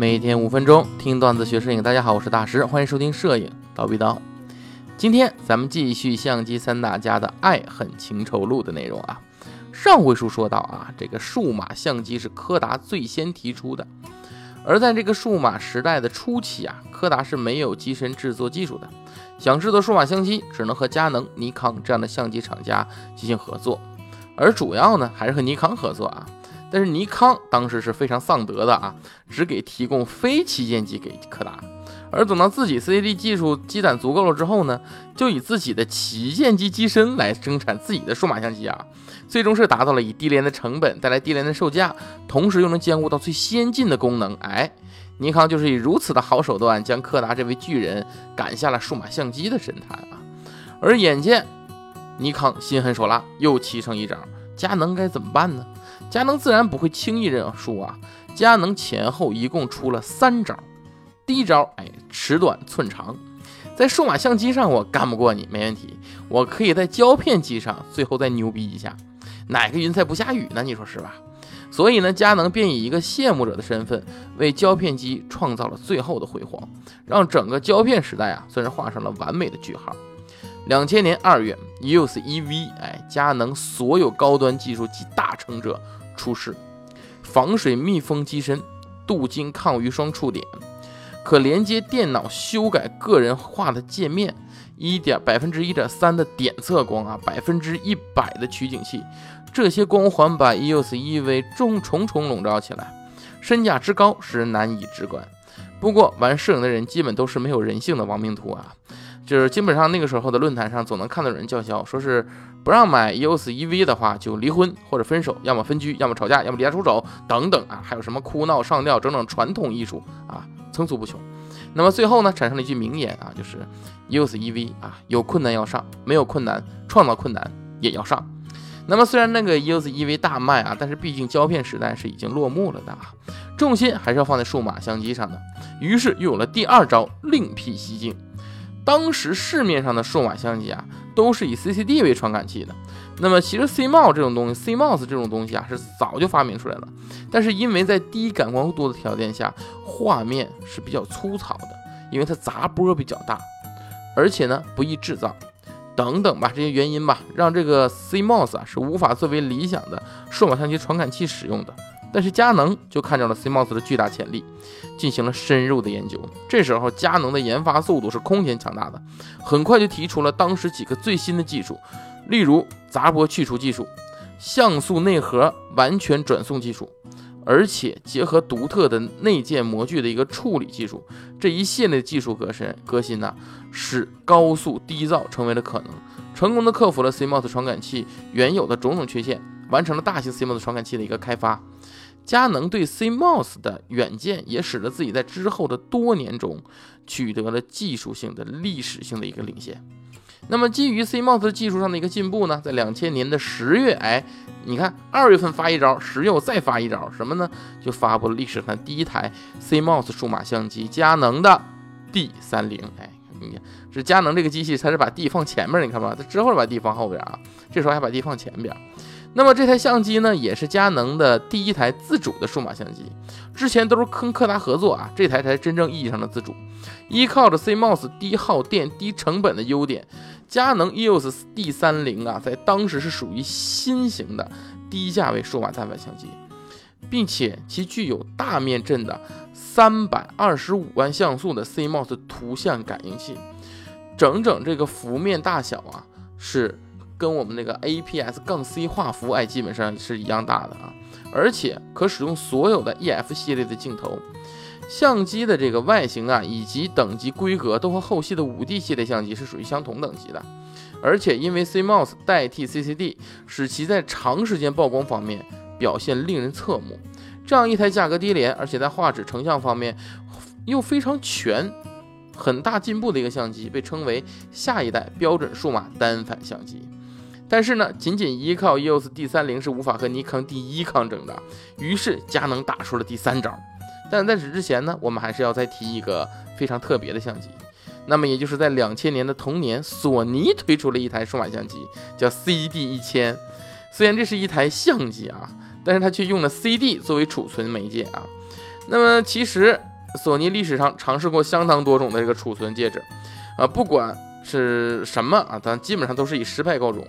每天五分钟听段子学摄影，大家好，我是大师，欢迎收听摄影刀逼刀。今天咱们继续相机三大家的爱恨情仇录的内容啊。上回书说到啊，这个数码相机是柯达最先提出的，而在这个数码时代的初期啊，柯达是没有机身制作技术的，想制作数码相机只能和佳能、尼康这样的相机厂家进行合作，而主要呢还是和尼康合作啊。但是尼康当时是非常丧德的啊，只给提供非旗舰机给柯达，而等到自己 CCD 技术积攒足够了之后呢，就以自己的旗舰机机身来生产自己的数码相机啊，最终是达到了以低廉的成本带来低廉的售价，同时又能兼顾到最先进的功能。哎，尼康就是以如此的好手段，将柯达这位巨人赶下了数码相机的神坛啊。而眼见尼康心狠手辣，又齐成一招，佳能该怎么办呢？佳能自然不会轻易认输啊！佳能前后一共出了三招。第一招，哎，尺短寸长，在数码相机上我干不过你，没问题，我可以在胶片机上最后再牛逼一下，哪个云彩不下雨呢？你说是吧？所以呢，佳能便以一个羡慕者的身份，为胶片机创造了最后的辉煌，让整个胶片时代啊，算是画上了完美的句号。两千年二月，EOS EV，哎，佳能所有高端技术及大成者。出世，防水密封机身，镀金抗鱼双触点，可连接电脑修改个人化的界面，一点百分之一点三的点测光啊，百分之一百的取景器，这些光环把 EOS EV 重重重笼罩起来，身价之高使人难以直观。不过玩摄影的人基本都是没有人性的亡命徒啊。就是基本上那个时候的论坛上，总能看到有人叫嚣，说是不让买 EOS EV 的话就离婚或者分手，要么分居，要么吵架，要么离家出走等等啊，还有什么哭闹上吊，整整传统艺术啊，层出不穷。那么最后呢，产生了一句名言啊，就是 EOS EV 啊，有困难要上，没有困难创造困难也要上。那么虽然那个 EOS EV 大卖啊，但是毕竟胶片时代是已经落幕了的啊，重心还是要放在数码相机上的。于是又有了第二招，另辟蹊径。当时市面上的数码相机啊，都是以 CCD 为传感器的。那么其实 CMOS 这种东西，CMOS 这种东西啊，是早就发明出来了。但是因为在低感光度的条件下，画面是比较粗糙的，因为它杂波比较大，而且呢不易制造，等等吧，这些原因吧，让这个 CMOS 啊是无法作为理想的数码相机传感器使用的。但是佳能就看中了 CMOS 的巨大潜力，进行了深入的研究。这时候佳能的研发速度是空前强大的，很快就提出了当时几个最新的技术，例如杂波去除技术、像素内核完全转送技术，而且结合独特的内建模具的一个处理技术。这一系列技术革新革新呢，使高速低噪成为了可能，成功的克服了 CMOS 传感器原有的种种缺陷，完成了大型 CMOS 传感器的一个开发。佳能对 CMOS 的远见，也使得自己在之后的多年中取得了技术性的、历史性的一个领先。那么，基于 CMOS 技术上的一个进步呢，在两千年的十月，哎，你看二月份发一招，十月我再发一招，什么呢？就发布了历史上第一台 CMOS 数码相机——佳能的 D 三零。哎，你，是佳能这个机器，它是把 D 放前面，你看吧，它之后把 D 放后边啊，这时候还把 D 放前边。那么这台相机呢，也是佳能的第一台自主的数码相机，之前都是跟柯达合作啊，这台才是真正意义上的自主。依靠着 CMOS 低耗电、低成本的优点，佳能 EOS D 三零啊，在当时是属于新型的低价位数码单反相机，并且其具有大面阵的三百二十五万像素的 CMOS 图像感应器，整整这个幅面大小啊是。跟我们那个 APS 杠 C 画幅哎，基本上是一样大的啊，而且可使用所有的 EF 系列的镜头。相机的这个外形啊，以及等级规格都和后期的五 D 系列相机是属于相同等级的。而且因为 CMOS 代替 CCD，使其在长时间曝光方面表现令人侧目。这样一台价格低廉，而且在画质成像方面又非常全。很大进步的一个相机，被称为下一代标准数码单反相机。但是呢，仅仅依靠 EOS D 三零是无法和尼康 D 一抗争的。于是佳能打出了第三招。但在此之前呢，我们还是要再提一个非常特别的相机。那么也就是在两千年的同年，索尼推出了一台数码相机，叫 CD 一千。虽然这是一台相机啊，但是它却用了 CD 作为储存媒介啊。那么其实索尼历史上尝试过相当多种的这个储存介质，啊，不管是什么啊，但基本上都是以失败告终。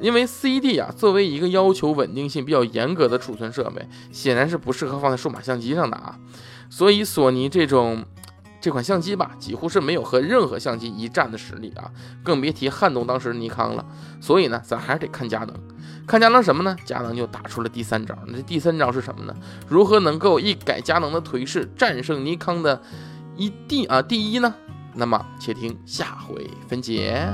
因为 CD 啊，作为一个要求稳定性比较严格的储存设备，显然是不适合放在数码相机上的啊。所以索尼这种这款相机吧，几乎是没有和任何相机一战的实力啊，更别提撼动当时尼康了。所以呢，咱还是得看佳能。看佳能什么呢？佳能就打出了第三招。那这第三招是什么呢？如何能够一改佳能的颓势，战胜尼康的一第啊第一呢？那么且听下回分解。